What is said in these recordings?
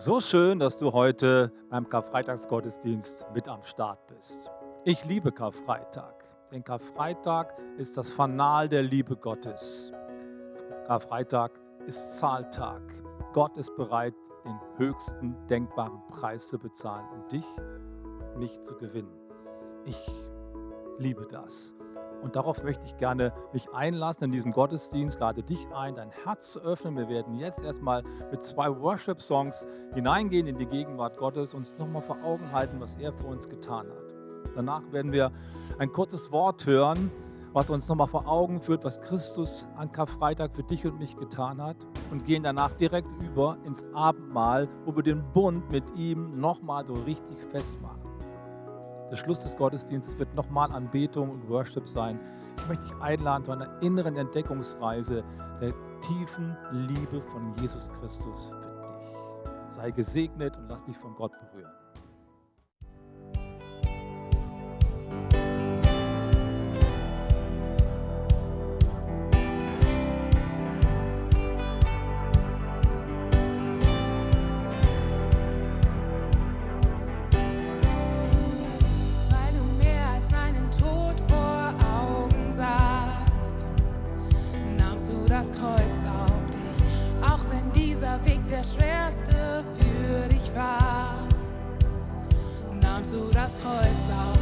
So schön, dass du heute beim Karfreitagsgottesdienst mit am Start bist. Ich liebe Karfreitag, denn Karfreitag ist das Fanal der Liebe Gottes. Karfreitag ist Zahltag. Gott ist bereit, den höchsten denkbaren Preis zu bezahlen, um dich und mich zu gewinnen. Ich liebe das. Und darauf möchte ich gerne mich einlassen in diesem Gottesdienst. Lade dich ein, dein Herz zu öffnen. Wir werden jetzt erstmal mit zwei Worship-Songs hineingehen in die Gegenwart Gottes, uns nochmal vor Augen halten, was er für uns getan hat. Danach werden wir ein kurzes Wort hören, was uns nochmal vor Augen führt, was Christus an Karfreitag für dich und mich getan hat. Und gehen danach direkt über ins Abendmahl, wo wir den Bund mit ihm nochmal so richtig festmachen. Der Schluss des Gottesdienstes wird nochmal Anbetung und Worship sein. Ich möchte dich einladen zu einer inneren Entdeckungsreise der tiefen Liebe von Jesus Christus für dich. Sei gesegnet und lass dich von Gott berühren. last call.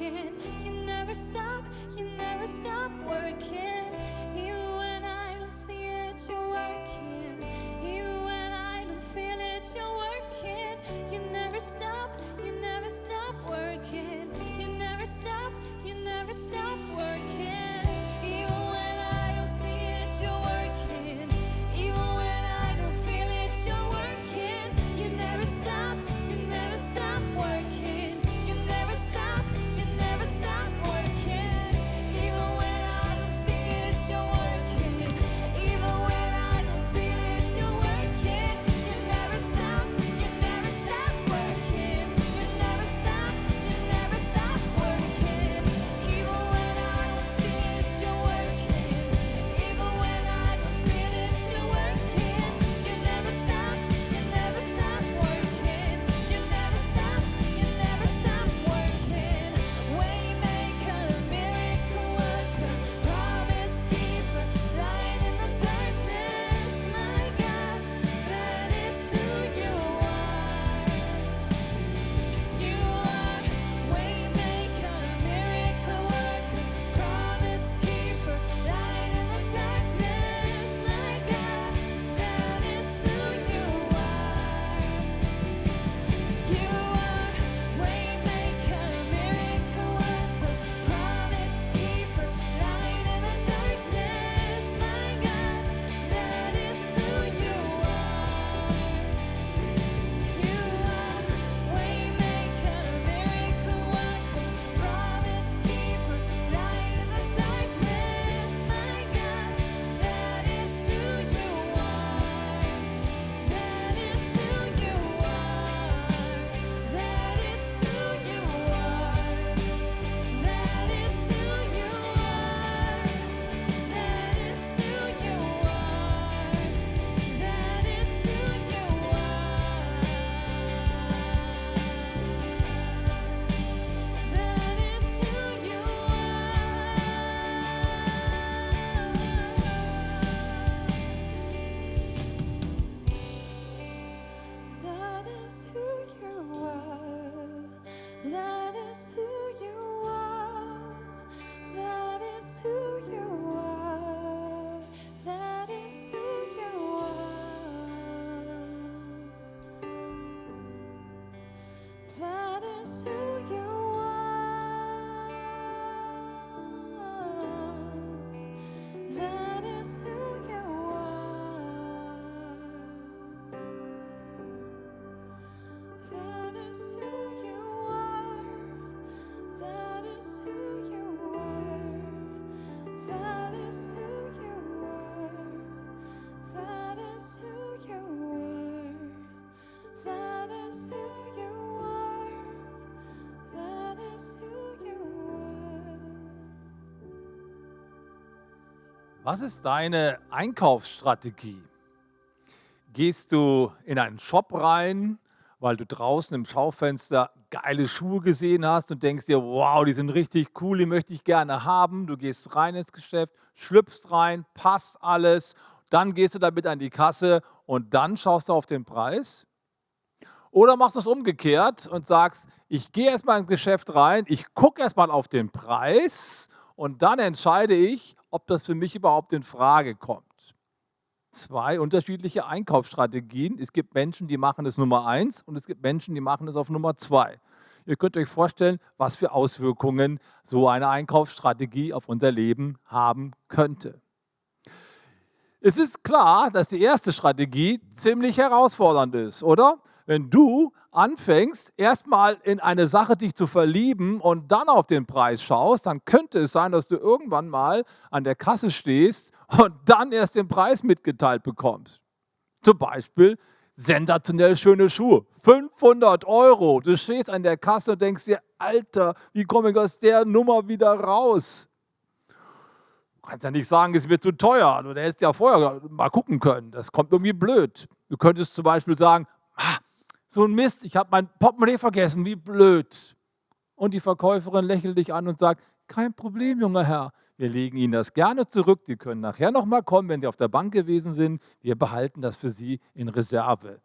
can Was ist deine Einkaufsstrategie? Gehst du in einen Shop rein, weil du draußen im Schaufenster geile Schuhe gesehen hast und denkst dir, wow, die sind richtig cool, die möchte ich gerne haben. Du gehst rein ins Geschäft, schlüpfst rein, passt alles, dann gehst du damit an die Kasse und dann schaust du auf den Preis. Oder machst du es umgekehrt und sagst, ich gehe erstmal ins Geschäft rein, ich gucke erstmal auf den Preis und dann entscheide ich, ob das für mich überhaupt in Frage kommt. Zwei unterschiedliche Einkaufsstrategien. Es gibt Menschen, die machen es Nummer eins und es gibt Menschen, die machen es auf Nummer zwei. Ihr könnt euch vorstellen, was für Auswirkungen so eine Einkaufsstrategie auf unser Leben haben könnte. Es ist klar, dass die erste Strategie ziemlich herausfordernd ist, oder? Wenn du anfängst, erstmal in eine Sache dich zu verlieben und dann auf den Preis schaust, dann könnte es sein, dass du irgendwann mal an der Kasse stehst und dann erst den Preis mitgeteilt bekommst. Zum Beispiel sensationell schöne Schuhe, 500 Euro. Du stehst an der Kasse und denkst dir, Alter, wie komme ich aus der Nummer wieder raus? Du kannst ja nicht sagen, es wird zu teuer. Du hättest ja vorher mal gucken können. Das kommt irgendwie blöd. Du könntest zum Beispiel sagen, ah, so ein Mist, ich habe mein Portemonnaie vergessen, wie blöd. Und die Verkäuferin lächelt dich an und sagt, kein Problem, junger Herr. Wir legen Ihnen das gerne zurück. Die können nachher nochmal kommen, wenn Sie auf der Bank gewesen sind. Wir behalten das für Sie in Reserve.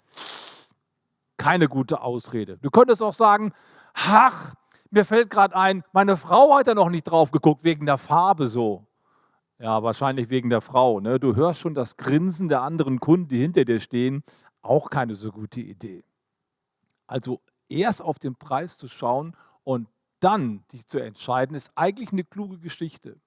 Keine gute Ausrede. Du könntest auch sagen, ach, mir fällt gerade ein, meine Frau hat ja noch nicht drauf geguckt, wegen der Farbe so. Ja, wahrscheinlich wegen der Frau. Ne? Du hörst schon das Grinsen der anderen Kunden, die hinter dir stehen. Auch keine so gute Idee. Also erst auf den Preis zu schauen und dann dich zu entscheiden, ist eigentlich eine kluge Geschichte.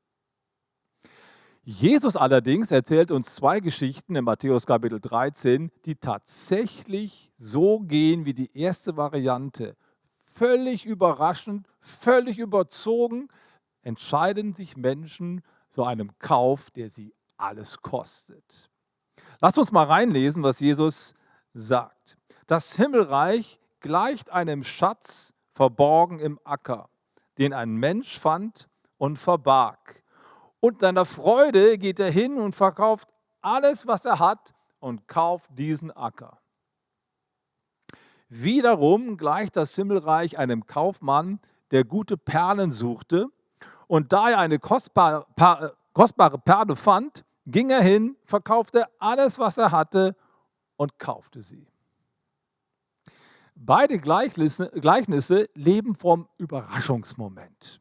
Jesus allerdings erzählt uns zwei Geschichten in Matthäus Kapitel 13, die tatsächlich so gehen wie die erste Variante. Völlig überraschend, völlig überzogen entscheiden sich Menschen zu einem Kauf, der sie alles kostet. Lasst uns mal reinlesen, was Jesus sagt. Das Himmelreich gleicht einem Schatz verborgen im Acker, den ein Mensch fand und verbarg. Und deiner Freude geht er hin und verkauft alles, was er hat und kauft diesen Acker. Wiederum gleicht das Himmelreich einem Kaufmann, der gute Perlen suchte. Und da er eine kostbare, pa- kostbare Perle fand, ging er hin, verkaufte alles, was er hatte und kaufte sie. Beide Gleichnisse, leben vom Überraschungsmoment.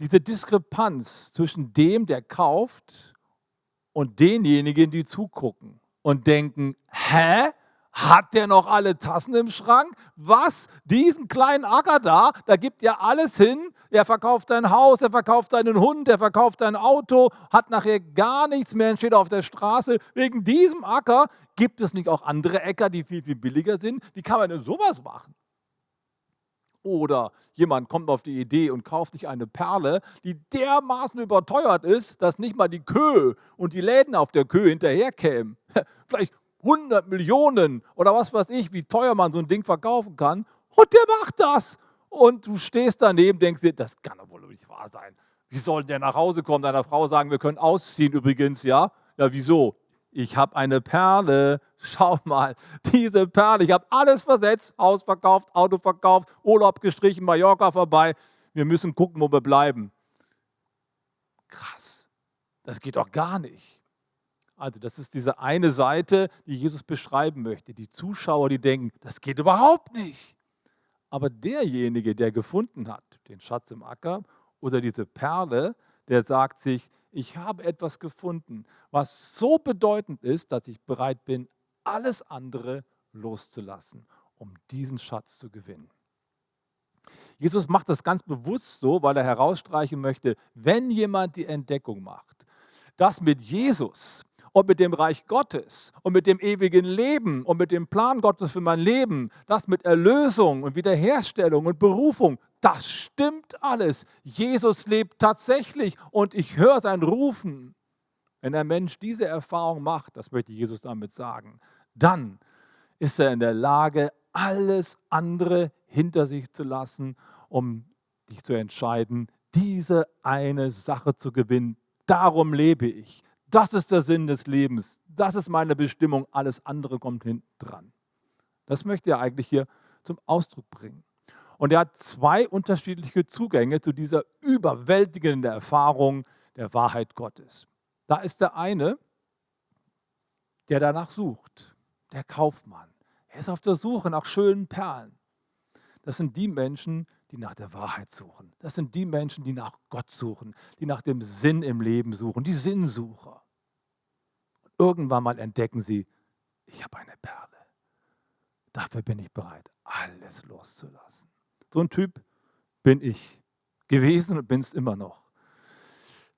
Diese Diskrepanz zwischen dem, der kauft, und denjenigen, die zugucken und denken, hä? Hat der noch alle Tassen im Schrank? Was? Diesen kleinen Acker da, da gibt er alles hin. Er verkauft sein Haus, er verkauft seinen Hund, er verkauft sein Auto, hat nachher gar nichts mehr und steht auf der Straße. Wegen diesem Acker gibt es nicht auch andere Äcker, die viel, viel billiger sind? Wie kann man denn sowas machen? Oder jemand kommt auf die Idee und kauft sich eine Perle, die dermaßen überteuert ist, dass nicht mal die Köhe und die Läden auf der Köhe hinterherkämen. Vielleicht 100 Millionen oder was weiß ich, wie teuer man so ein Ding verkaufen kann. Und der macht das. Und du stehst daneben, denkst dir, das kann doch wohl nicht wahr sein. Wie soll der nach Hause kommen, deiner Frau sagen, wir können ausziehen übrigens, ja? Ja, wieso? Ich habe eine Perle. Schau mal, diese Perle. Ich habe alles versetzt, Haus verkauft, Auto verkauft, Urlaub gestrichen, Mallorca vorbei. Wir müssen gucken, wo wir bleiben. Krass. Das geht doch gar nicht. Also das ist diese eine Seite, die Jesus beschreiben möchte. Die Zuschauer, die denken, das geht überhaupt nicht. Aber derjenige, der gefunden hat, den Schatz im Acker oder diese Perle, der sagt sich, ich habe etwas gefunden, was so bedeutend ist, dass ich bereit bin, alles andere loszulassen, um diesen Schatz zu gewinnen. Jesus macht das ganz bewusst so, weil er herausstreichen möchte, wenn jemand die Entdeckung macht, dass mit Jesus und mit dem Reich Gottes und mit dem ewigen Leben und mit dem Plan Gottes für mein Leben, das mit Erlösung und Wiederherstellung und Berufung, das stimmt alles. Jesus lebt tatsächlich und ich höre sein Rufen. Wenn der Mensch diese Erfahrung macht, das möchte Jesus damit sagen, dann ist er in der Lage, alles andere hinter sich zu lassen, um dich zu entscheiden, diese eine Sache zu gewinnen. Darum lebe ich. Das ist der Sinn des Lebens. Das ist meine Bestimmung. Alles andere kommt hinten dran. Das möchte er eigentlich hier zum Ausdruck bringen. Und er hat zwei unterschiedliche Zugänge zu dieser überwältigenden Erfahrung der Wahrheit Gottes. Da ist der eine, der danach sucht, der Kaufmann. Er ist auf der Suche nach schönen Perlen. Das sind die Menschen, die nach der Wahrheit suchen. Das sind die Menschen, die nach Gott suchen, die nach dem Sinn im Leben suchen, die Sinnsucher. Und irgendwann mal entdecken sie, ich habe eine Perle. Dafür bin ich bereit, alles loszulassen. So ein Typ bin ich gewesen und bin es immer noch.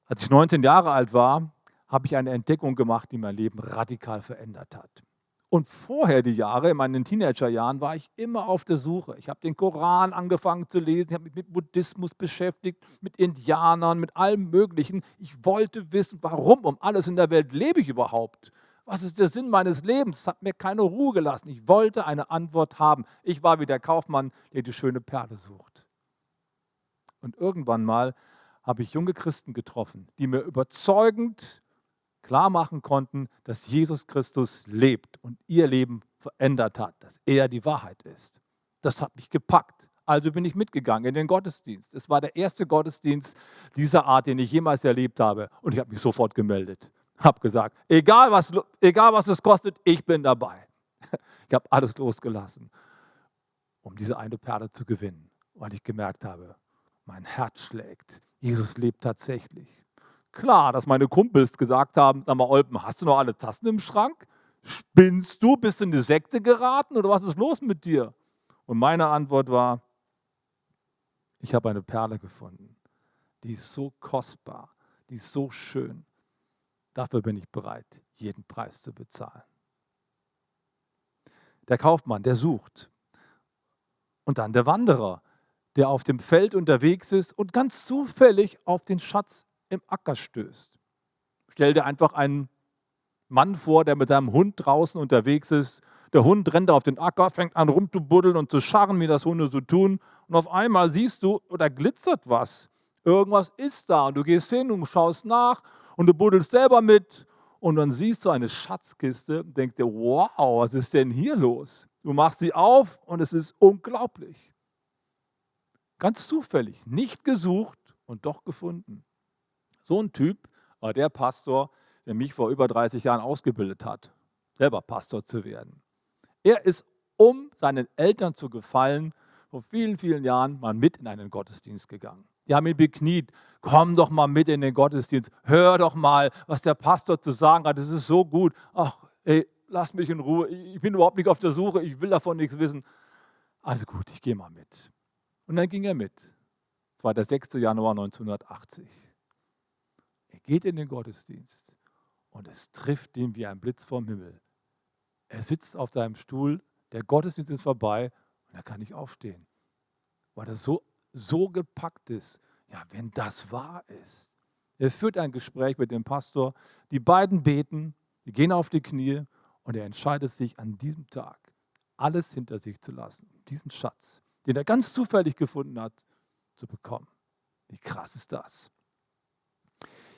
Als ich 19 Jahre alt war, habe ich eine Entdeckung gemacht, die mein Leben radikal verändert hat. Und vorher die Jahre, in meinen Teenagerjahren, war ich immer auf der Suche. Ich habe den Koran angefangen zu lesen, ich habe mich mit Buddhismus beschäftigt, mit Indianern, mit allem Möglichen. Ich wollte wissen, warum um alles in der Welt lebe ich überhaupt? Was ist der Sinn meines Lebens? Es hat mir keine Ruhe gelassen. Ich wollte eine Antwort haben. Ich war wie der Kaufmann, der die schöne Perle sucht. Und irgendwann mal habe ich junge Christen getroffen, die mir überzeugend klar machen konnten, dass Jesus Christus lebt und ihr Leben verändert hat, dass er die Wahrheit ist. Das hat mich gepackt. Also bin ich mitgegangen in den Gottesdienst. Es war der erste Gottesdienst dieser Art, den ich jemals erlebt habe. Und ich habe mich sofort gemeldet. Habe gesagt, egal was, egal was es kostet, ich bin dabei. Ich habe alles losgelassen, um diese eine Perle zu gewinnen, weil ich gemerkt habe, mein Herz schlägt. Jesus lebt tatsächlich klar, dass meine Kumpels gesagt haben, sag mal, Olpen, hast du noch alle Tassen im Schrank? Spinnst du? Bist du in die Sekte geraten oder was ist los mit dir? Und meine Antwort war, ich habe eine Perle gefunden. Die ist so kostbar, die ist so schön. Dafür bin ich bereit, jeden Preis zu bezahlen. Der Kaufmann, der sucht. Und dann der Wanderer, der auf dem Feld unterwegs ist und ganz zufällig auf den Schatz im Acker stößt. Stell dir einfach einen Mann vor, der mit seinem Hund draußen unterwegs ist. Der Hund rennt auf den Acker, fängt an rumzubuddeln und zu scharren, wie das Hunde so tun. Und auf einmal siehst du, oder glitzert was. Irgendwas ist da. Und du gehst hin und schaust nach und du buddelst selber mit. Und dann siehst du eine Schatzkiste und denkst dir, wow, was ist denn hier los? Du machst sie auf und es ist unglaublich. Ganz zufällig, nicht gesucht und doch gefunden. So ein Typ war der Pastor, der mich vor über 30 Jahren ausgebildet hat, selber Pastor zu werden. Er ist, um seinen Eltern zu gefallen, vor vielen, vielen Jahren mal mit in einen Gottesdienst gegangen. Die haben ihn bekniet, komm doch mal mit in den Gottesdienst, hör doch mal, was der Pastor zu sagen hat, es ist so gut. Ach, ey, lass mich in Ruhe, ich bin überhaupt nicht auf der Suche, ich will davon nichts wissen. Also gut, ich gehe mal mit. Und dann ging er mit. Es war der 6. Januar 1980 geht in den Gottesdienst und es trifft ihn wie ein Blitz vom Himmel. Er sitzt auf seinem Stuhl, der Gottesdienst ist vorbei und er kann nicht aufstehen, weil er so, so gepackt ist. Ja, wenn das wahr ist. Er führt ein Gespräch mit dem Pastor, die beiden beten, die gehen auf die Knie und er entscheidet sich an diesem Tag, alles hinter sich zu lassen, diesen Schatz, den er ganz zufällig gefunden hat, zu bekommen. Wie krass ist das?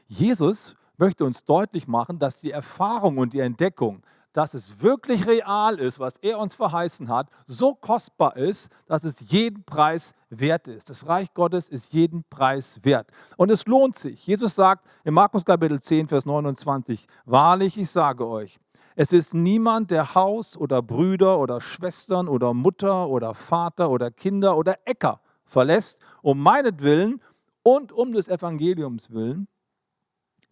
Jesus möchte uns deutlich machen, dass die Erfahrung und die Entdeckung, dass es wirklich real ist, was er uns verheißen hat, so kostbar ist, dass es jeden Preis wert ist. Das Reich Gottes ist jeden Preis wert. Und es lohnt sich. Jesus sagt in Markus Kapitel 10, Vers 29, wahrlich, ich sage euch, es ist niemand, der Haus oder Brüder oder Schwestern oder Mutter oder Vater oder Kinder oder Äcker verlässt, um meinetwillen und um des Evangeliums willen,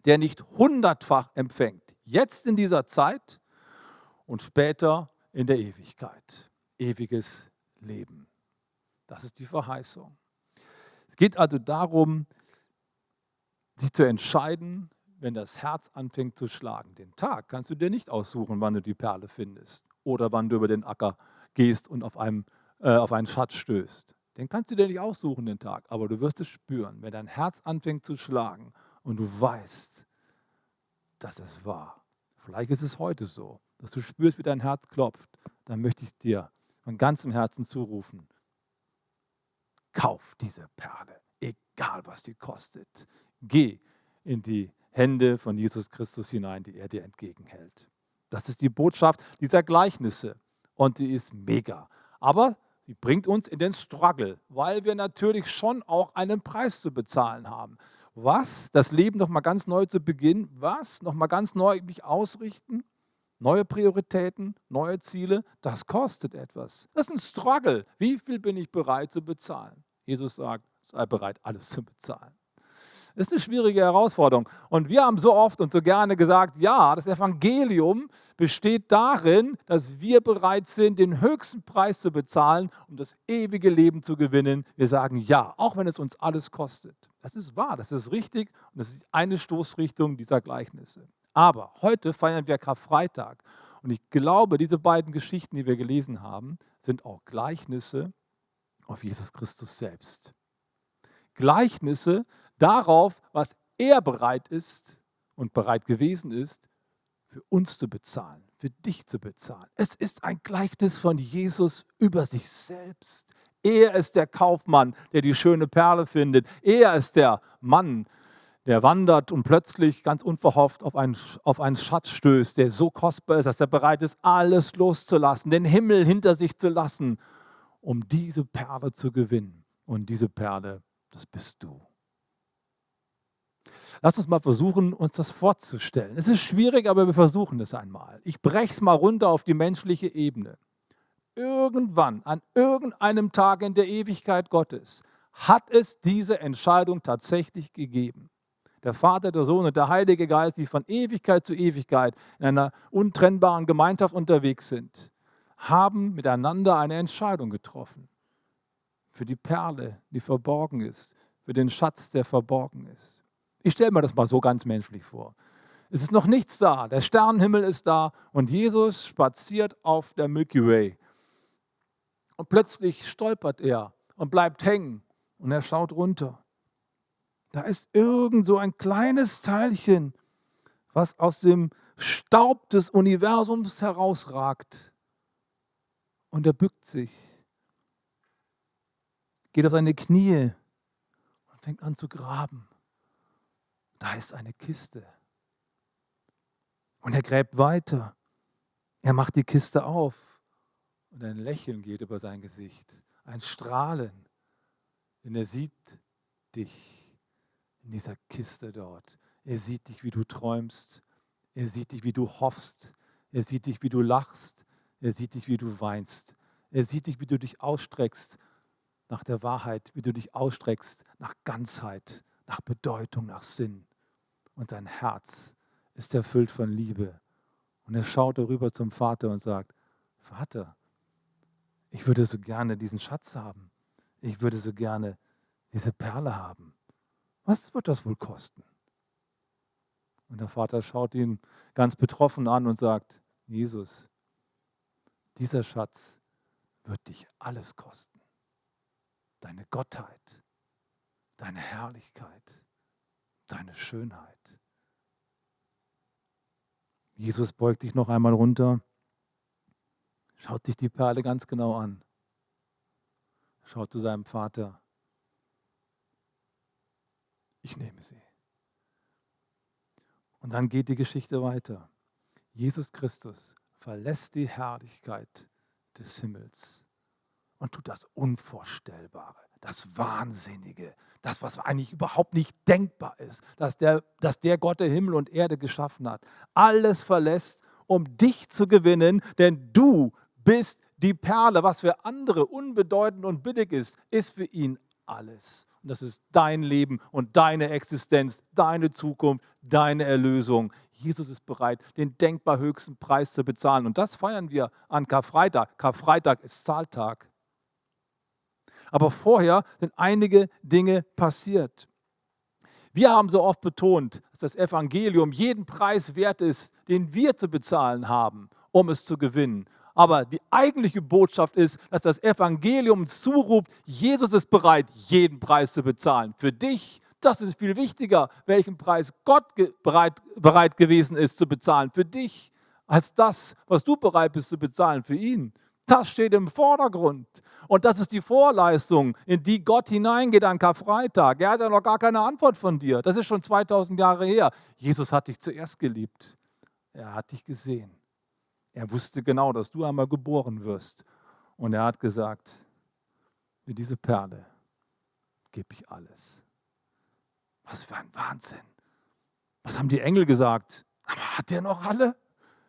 der nicht hundertfach empfängt. Jetzt in dieser Zeit und später in der Ewigkeit. Ewiges Leben. Das ist die Verheißung. Es geht also darum, sich zu entscheiden, wenn das Herz anfängt zu schlagen. Den Tag kannst du dir nicht aussuchen, wann du die Perle findest oder wann du über den Acker gehst und auf, einem, äh, auf einen Schatz stößt. Den kannst du dir nicht aussuchen, den Tag, aber du wirst es spüren, wenn dein Herz anfängt zu schlagen und du weißt, dass es wahr. Vielleicht ist es heute so, dass du spürst, wie dein Herz klopft. Dann möchte ich dir von ganzem Herzen zurufen. Kauf diese Perle, egal was sie kostet. Geh in die Hände von Jesus Christus hinein, die er dir entgegenhält. Das ist die Botschaft dieser Gleichnisse und die ist mega. Aber sie bringt uns in den Struggle, weil wir natürlich schon auch einen Preis zu bezahlen haben. Was? Das Leben nochmal ganz neu zu beginnen? Was? Nochmal ganz neu mich ausrichten? Neue Prioritäten, neue Ziele, das kostet etwas. Das ist ein Struggle. Wie viel bin ich bereit zu bezahlen? Jesus sagt, sei bereit, alles zu bezahlen. Das ist eine schwierige Herausforderung. Und wir haben so oft und so gerne gesagt, ja, das Evangelium besteht darin, dass wir bereit sind, den höchsten Preis zu bezahlen, um das ewige Leben zu gewinnen. Wir sagen ja, auch wenn es uns alles kostet. Das ist wahr, das ist richtig und das ist eine Stoßrichtung dieser Gleichnisse. Aber heute feiern wir Karfreitag und ich glaube, diese beiden Geschichten, die wir gelesen haben, sind auch Gleichnisse auf Jesus Christus selbst. Gleichnisse darauf, was er bereit ist und bereit gewesen ist, für uns zu bezahlen, für dich zu bezahlen. Es ist ein Gleichnis von Jesus über sich selbst. Er ist der Kaufmann, der die schöne Perle findet. Er ist der Mann, der wandert und plötzlich ganz unverhofft auf einen, auf einen Schatz stößt, der so kostbar ist, dass er bereit ist, alles loszulassen, den Himmel hinter sich zu lassen, um diese Perle zu gewinnen. Und diese Perle, das bist du. Lass uns mal versuchen, uns das vorzustellen. Es ist schwierig, aber wir versuchen es einmal. Ich breche es mal runter auf die menschliche Ebene. Irgendwann, an irgendeinem Tag in der Ewigkeit Gottes, hat es diese Entscheidung tatsächlich gegeben. Der Vater, der Sohn und der Heilige Geist, die von Ewigkeit zu Ewigkeit in einer untrennbaren Gemeinschaft unterwegs sind, haben miteinander eine Entscheidung getroffen. Für die Perle, die verborgen ist, für den Schatz, der verborgen ist. Ich stelle mir das mal so ganz menschlich vor. Es ist noch nichts da, der Sternenhimmel ist da und Jesus spaziert auf der Milky Way. Und plötzlich stolpert er und bleibt hängen und er schaut runter. Da ist irgend so ein kleines Teilchen, was aus dem Staub des Universums herausragt. Und er bückt sich, geht auf seine Knie und fängt an zu graben. Da ist eine Kiste. Und er gräbt weiter. Er macht die Kiste auf. Und ein Lächeln geht über sein Gesicht. Ein Strahlen. Denn er sieht dich in dieser Kiste dort. Er sieht dich, wie du träumst. Er sieht dich, wie du hoffst. Er sieht dich, wie du lachst. Er sieht dich, wie du weinst. Er sieht dich, wie du dich ausstreckst nach der Wahrheit, wie du dich ausstreckst nach Ganzheit, nach Bedeutung, nach Sinn. Und dein Herz ist erfüllt von Liebe. Und er schaut darüber zum Vater und sagt, Vater, ich würde so gerne diesen Schatz haben. Ich würde so gerne diese Perle haben. Was wird das wohl kosten? Und der Vater schaut ihn ganz betroffen an und sagt, Jesus, dieser Schatz wird dich alles kosten deine Gottheit, deine Herrlichkeit, deine Schönheit. Jesus beugt sich noch einmal runter, schaut sich die Perle ganz genau an, schaut zu seinem Vater. Ich nehme sie. Und dann geht die Geschichte weiter. Jesus Christus verlässt die Herrlichkeit des Himmels und tut das Unvorstellbare, das Wahnsinnige, das, was eigentlich überhaupt nicht denkbar ist, dass der, dass der Gott der Himmel und Erde geschaffen hat, alles verlässt, um dich zu gewinnen, denn du bist die Perle, was für andere unbedeutend und billig ist, ist für ihn alles. Und das ist dein Leben und deine Existenz, deine Zukunft, deine Erlösung. Jesus ist bereit, den denkbar höchsten Preis zu bezahlen. Und das feiern wir an Karfreitag. Karfreitag ist Zahltag. Aber vorher sind einige Dinge passiert. Wir haben so oft betont, dass das Evangelium jeden Preis wert ist, den wir zu bezahlen haben, um es zu gewinnen. Aber die eigentliche Botschaft ist, dass das Evangelium zuruft, Jesus ist bereit, jeden Preis zu bezahlen. Für dich, das ist viel wichtiger, welchen Preis Gott bereit, bereit gewesen ist zu bezahlen. Für dich, als das, was du bereit bist zu bezahlen für ihn. Das steht im Vordergrund. Und das ist die Vorleistung, in die Gott hineingeht an Karfreitag. Er hat ja noch gar keine Antwort von dir. Das ist schon 2000 Jahre her. Jesus hat dich zuerst geliebt. Er hat dich gesehen. Er wusste genau, dass du einmal geboren wirst. Und er hat gesagt, für diese Perle gebe ich alles. Was für ein Wahnsinn. Was haben die Engel gesagt? Aber hat der noch alle?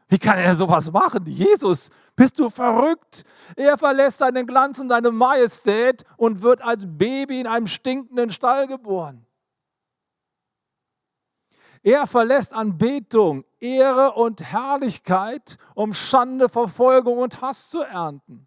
Wie kann er sowas machen? Jesus, bist du verrückt? Er verlässt seinen Glanz und seine Majestät und wird als Baby in einem stinkenden Stall geboren. Er verlässt Anbetung, Ehre und Herrlichkeit, um Schande, Verfolgung und Hass zu ernten.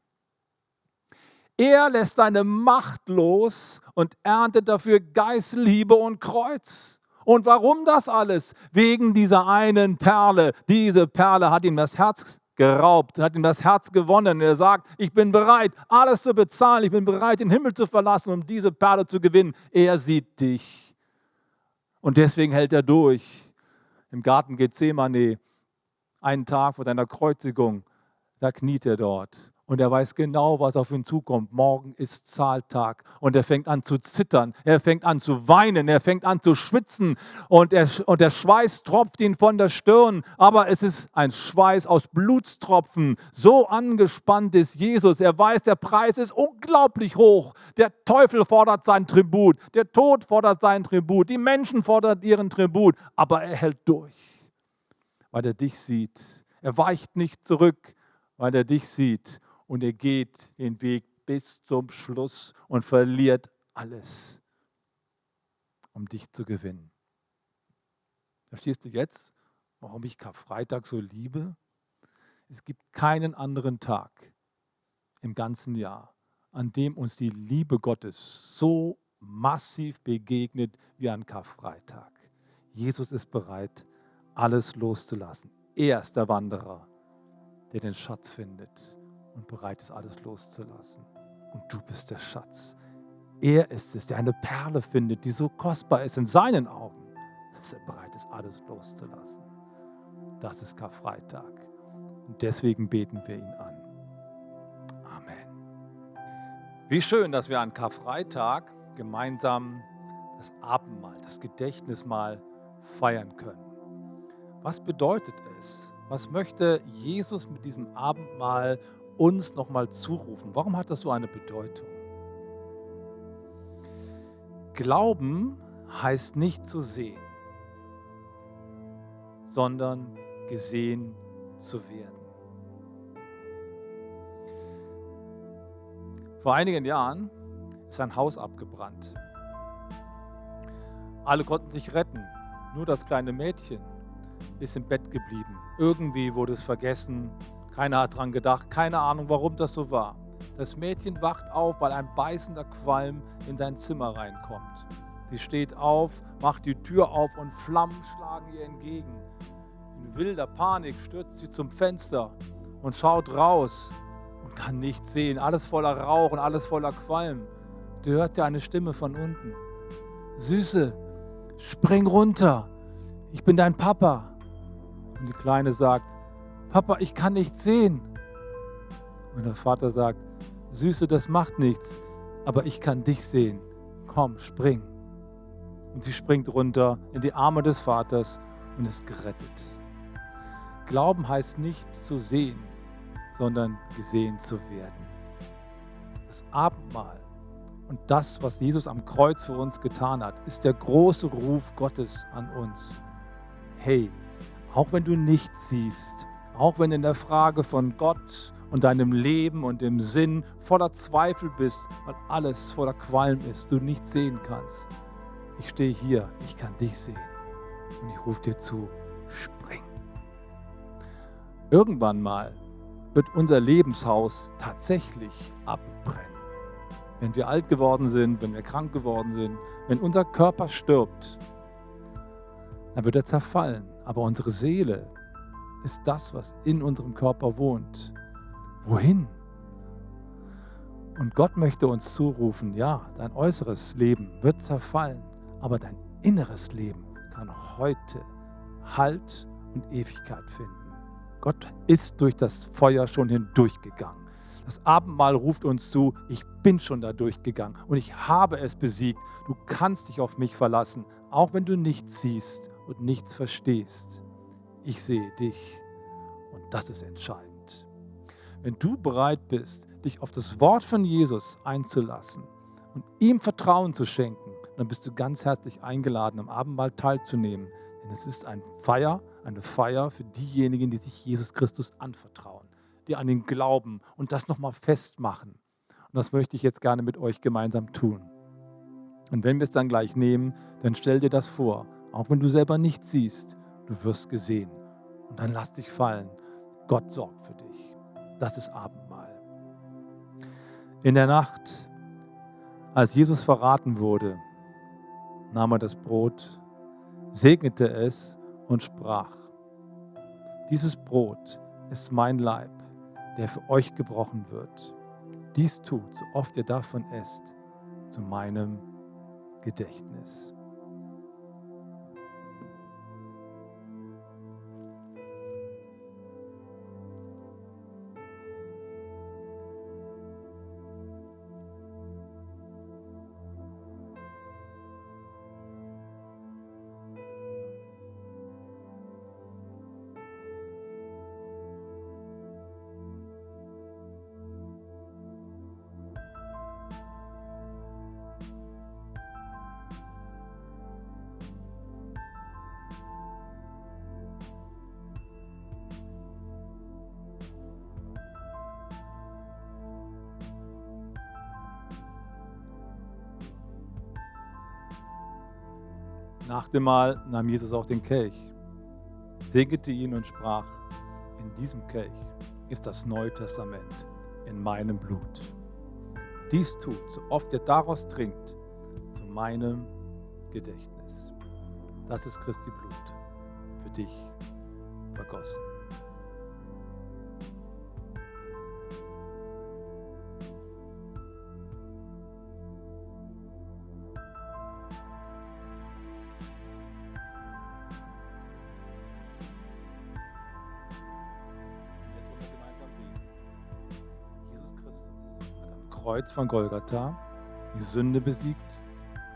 Er lässt seine Macht los und erntet dafür Geißelhiebe und Kreuz. Und warum das alles? Wegen dieser einen Perle. Diese Perle hat ihm das Herz geraubt, hat ihm das Herz gewonnen. Er sagt, ich bin bereit, alles zu bezahlen. Ich bin bereit, den Himmel zu verlassen, um diese Perle zu gewinnen. Er sieht dich. Und deswegen hält er durch. Im Garten Gethsemane, einen Tag vor seiner Kreuzigung, da kniet er dort und er weiß genau, was auf ihn zukommt. Morgen ist Zahltag und er fängt an zu zittern, er fängt an zu weinen, er fängt an zu schwitzen und, er, und der Schweiß tropft ihn von der Stirn, aber es ist ein Schweiß aus Blutstropfen. So angespannt ist Jesus. Er weiß, der Preis ist unglaublich hoch. Der Teufel fordert sein Tribut, der Tod fordert sein Tribut, die Menschen fordern ihren Tribut, aber er hält durch, weil er dich sieht. Er weicht nicht zurück, weil er dich sieht und er geht den Weg bis zum Schluss und verliert alles, um dich zu gewinnen. Verstehst du jetzt, warum ich Karfreitag so liebe? Es gibt keinen anderen Tag im ganzen Jahr, an dem uns die Liebe Gottes so massiv begegnet wie an Karfreitag. Jesus ist bereit, alles loszulassen. Er ist der Wanderer, der den Schatz findet und bereit ist, alles loszulassen. Und du bist der Schatz. Er ist es, der eine Perle findet, die so kostbar ist in seinen Augen, dass er bereit ist, alles loszulassen. Das ist Karfreitag. Und deswegen beten wir ihn an. Amen. Wie schön, dass wir an Karfreitag gemeinsam das Abendmahl, das Gedächtnismahl feiern können. Was bedeutet es? Was möchte Jesus mit diesem Abendmahl uns nochmal zurufen. Warum hat das so eine Bedeutung? Glauben heißt nicht zu sehen, sondern gesehen zu werden. Vor einigen Jahren ist ein Haus abgebrannt. Alle konnten sich retten, nur das kleine Mädchen ist im Bett geblieben. Irgendwie wurde es vergessen, keiner hat dran gedacht, keine Ahnung, warum das so war. Das Mädchen wacht auf, weil ein beißender Qualm in sein Zimmer reinkommt. Sie steht auf, macht die Tür auf und Flammen schlagen ihr entgegen. In wilder Panik stürzt sie zum Fenster und schaut raus und kann nichts sehen. Alles voller Rauch und alles voller Qualm. Du hört ja eine Stimme von unten. Süße, spring runter. Ich bin dein Papa. Und die Kleine sagt, Papa, ich kann nichts sehen. Und der Vater sagt, Süße, das macht nichts, aber ich kann dich sehen. Komm, spring. Und sie springt runter in die Arme des Vaters und ist gerettet. Glauben heißt nicht zu sehen, sondern gesehen zu werden. Das Abendmahl und das, was Jesus am Kreuz für uns getan hat, ist der große Ruf Gottes an uns. Hey, auch wenn du nichts siehst, auch wenn in der Frage von Gott und deinem Leben und dem Sinn voller Zweifel bist, weil alles voller Qualm ist, du nichts sehen kannst. Ich stehe hier, ich kann dich sehen und ich rufe dir zu, spring. Irgendwann mal wird unser Lebenshaus tatsächlich abbrennen. Wenn wir alt geworden sind, wenn wir krank geworden sind, wenn unser Körper stirbt, dann wird er zerfallen. Aber unsere Seele ist das, was in unserem Körper wohnt. Wohin? Und Gott möchte uns zurufen, ja, dein äußeres Leben wird zerfallen, aber dein inneres Leben kann heute Halt und Ewigkeit finden. Gott ist durch das Feuer schon hindurchgegangen. Das Abendmahl ruft uns zu, ich bin schon da durchgegangen und ich habe es besiegt. Du kannst dich auf mich verlassen, auch wenn du nichts siehst und nichts verstehst. Ich sehe dich und das ist entscheidend. Wenn du bereit bist, dich auf das Wort von Jesus einzulassen und ihm Vertrauen zu schenken, dann bist du ganz herzlich eingeladen, am Abendmahl teilzunehmen. Denn es ist ein Feier, eine Feier für diejenigen, die sich Jesus Christus anvertrauen, die an ihn glauben und das nochmal festmachen. Und das möchte ich jetzt gerne mit euch gemeinsam tun. Und wenn wir es dann gleich nehmen, dann stell dir das vor, auch wenn du selber nichts siehst, du wirst gesehen. Und dann lass dich fallen. Gott sorgt für dich. Das ist Abendmahl. In der Nacht, als Jesus verraten wurde, nahm er das Brot, segnete es und sprach, dieses Brot ist mein Leib, der für euch gebrochen wird. Dies tut, so oft ihr davon esst, zu meinem Gedächtnis. Nach dem Mahl nahm Jesus auch den Kelch, segnete ihn und sprach, in diesem Kelch ist das Neue Testament in meinem Blut. Dies tut, so oft ihr daraus trinkt, zu meinem Gedächtnis. Das ist Christi Blut, für dich vergossen. Kreuz von Golgatha die Sünde besiegt,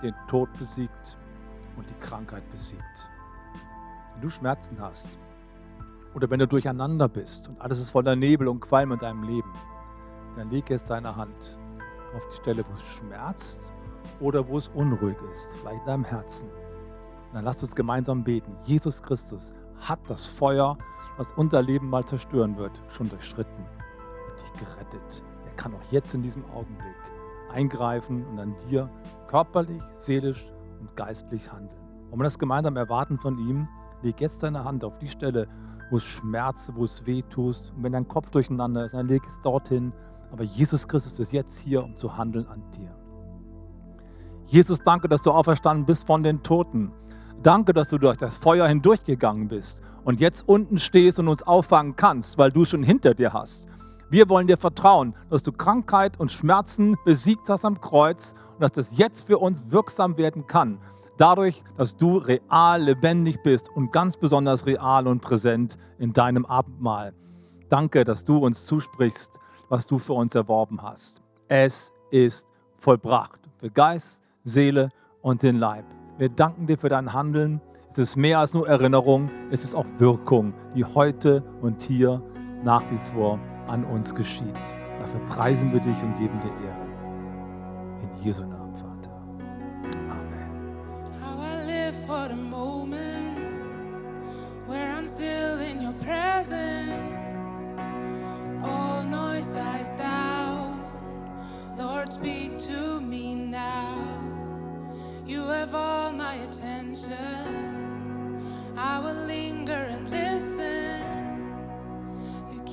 den Tod besiegt und die Krankheit besiegt. Wenn du Schmerzen hast oder wenn du durcheinander bist und alles ist voller Nebel und Qualm in deinem Leben, dann leg jetzt deine Hand auf die Stelle, wo es schmerzt oder wo es unruhig ist, vielleicht in deinem Herzen. Und dann lasst uns gemeinsam beten. Jesus Christus hat das Feuer, das unser Leben mal zerstören wird, schon durchschritten und dich gerettet kann auch jetzt in diesem Augenblick eingreifen und an dir körperlich, seelisch und geistlich handeln. Wollen wir das gemeinsam erwarten von ihm? Leg jetzt deine Hand auf die Stelle, wo es schmerzt, wo es weh tust. Und wenn dein Kopf durcheinander ist, dann leg es dorthin. Aber Jesus Christus ist jetzt hier, um zu handeln an dir. Jesus, danke, dass du auferstanden bist von den Toten. Danke, dass du durch das Feuer hindurchgegangen bist und jetzt unten stehst und uns auffangen kannst, weil du schon hinter dir hast. Wir wollen dir vertrauen, dass du Krankheit und Schmerzen besiegt hast am Kreuz und dass das jetzt für uns wirksam werden kann. Dadurch, dass du real lebendig bist und ganz besonders real und präsent in deinem Abendmahl. Danke, dass du uns zusprichst, was du für uns erworben hast. Es ist vollbracht für Geist, Seele und den Leib. Wir danken dir für dein Handeln. Es ist mehr als nur Erinnerung, es ist auch Wirkung, die heute und hier nach wie vor an uns geschieht. Dafür preisen wir dich und geben dir Ehre. In Jesu Namen, Vater. Amen. How I live for the moments where I'm still in your presence. All noise dies down. Lord, speak to me now. You have all my attention. I will linger and listen.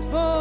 it for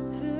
für mich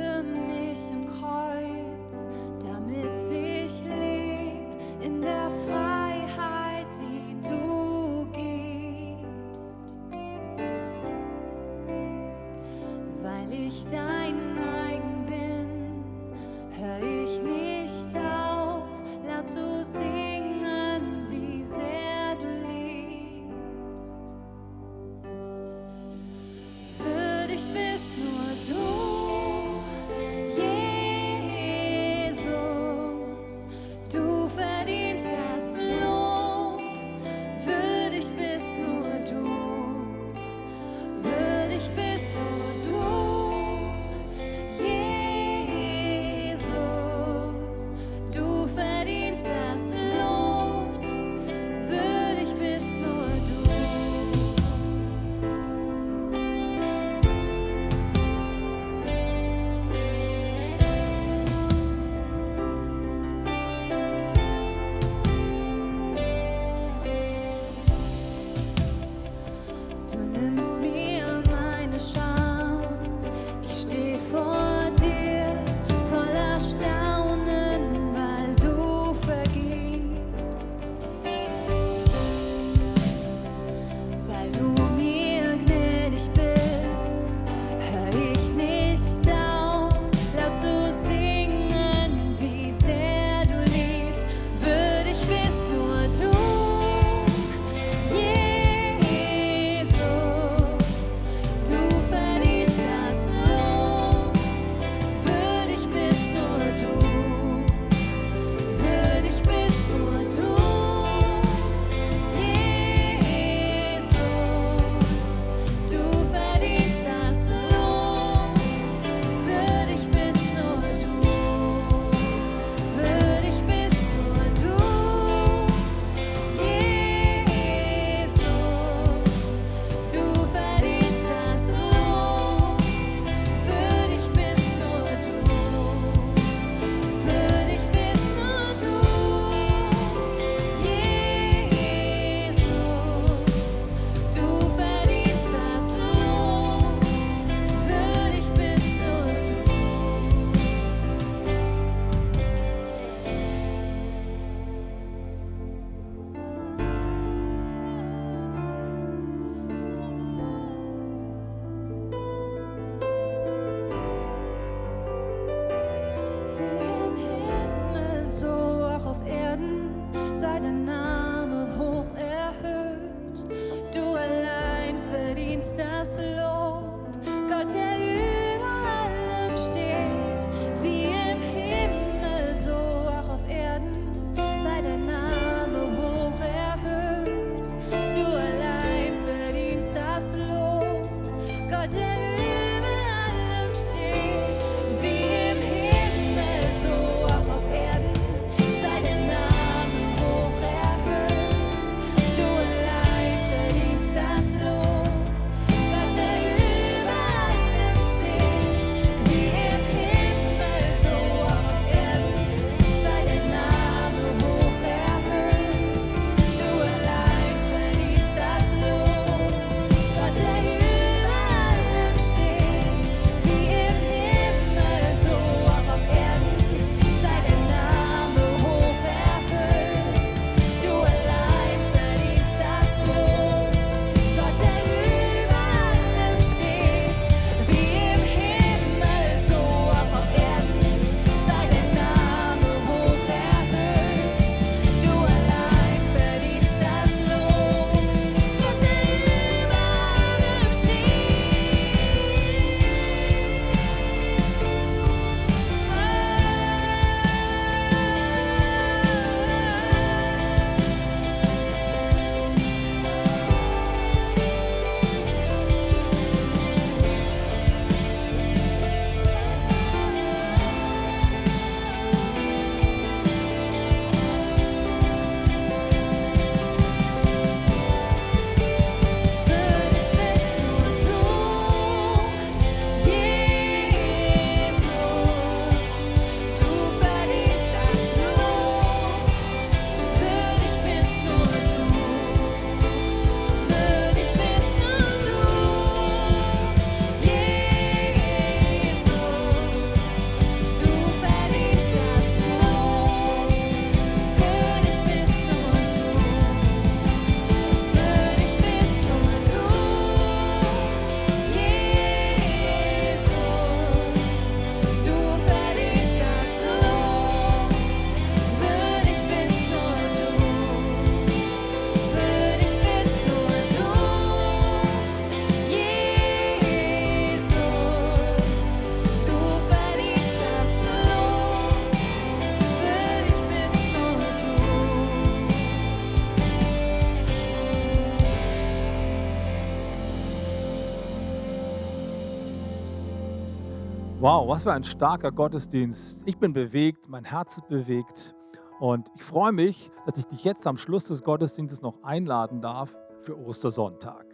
Wow, was für ein starker Gottesdienst. Ich bin bewegt, mein Herz ist bewegt und ich freue mich, dass ich dich jetzt am Schluss des Gottesdienstes noch einladen darf für Ostersonntag.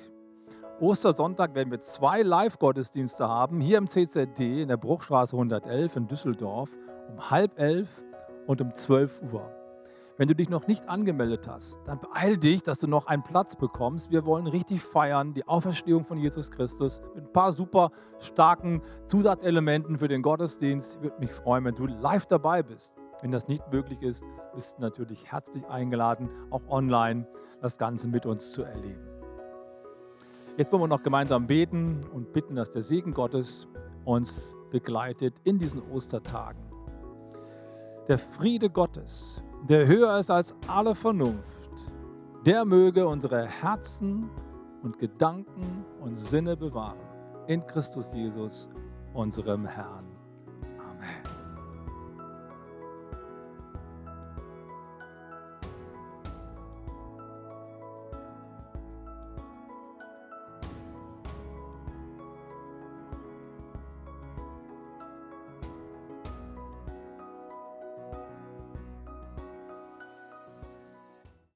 Ostersonntag werden wir zwei Live-Gottesdienste haben, hier im CZD in der Bruchstraße 111 in Düsseldorf um halb elf und um 12 Uhr. Wenn du dich noch nicht angemeldet hast, dann beeil dich, dass du noch einen Platz bekommst. Wir wollen richtig feiern, die Auferstehung von Jesus Christus mit ein paar super starken Zusatzelementen für den Gottesdienst. Ich würde mich freuen, wenn du live dabei bist. Wenn das nicht möglich ist, bist du natürlich herzlich eingeladen, auch online das Ganze mit uns zu erleben. Jetzt wollen wir noch gemeinsam beten und bitten, dass der Segen Gottes uns begleitet in diesen Ostertagen. Der Friede Gottes, der höher ist als alle Vernunft, der möge unsere Herzen und Gedanken und Sinne bewahren. In Christus Jesus, unserem Herrn. Amen.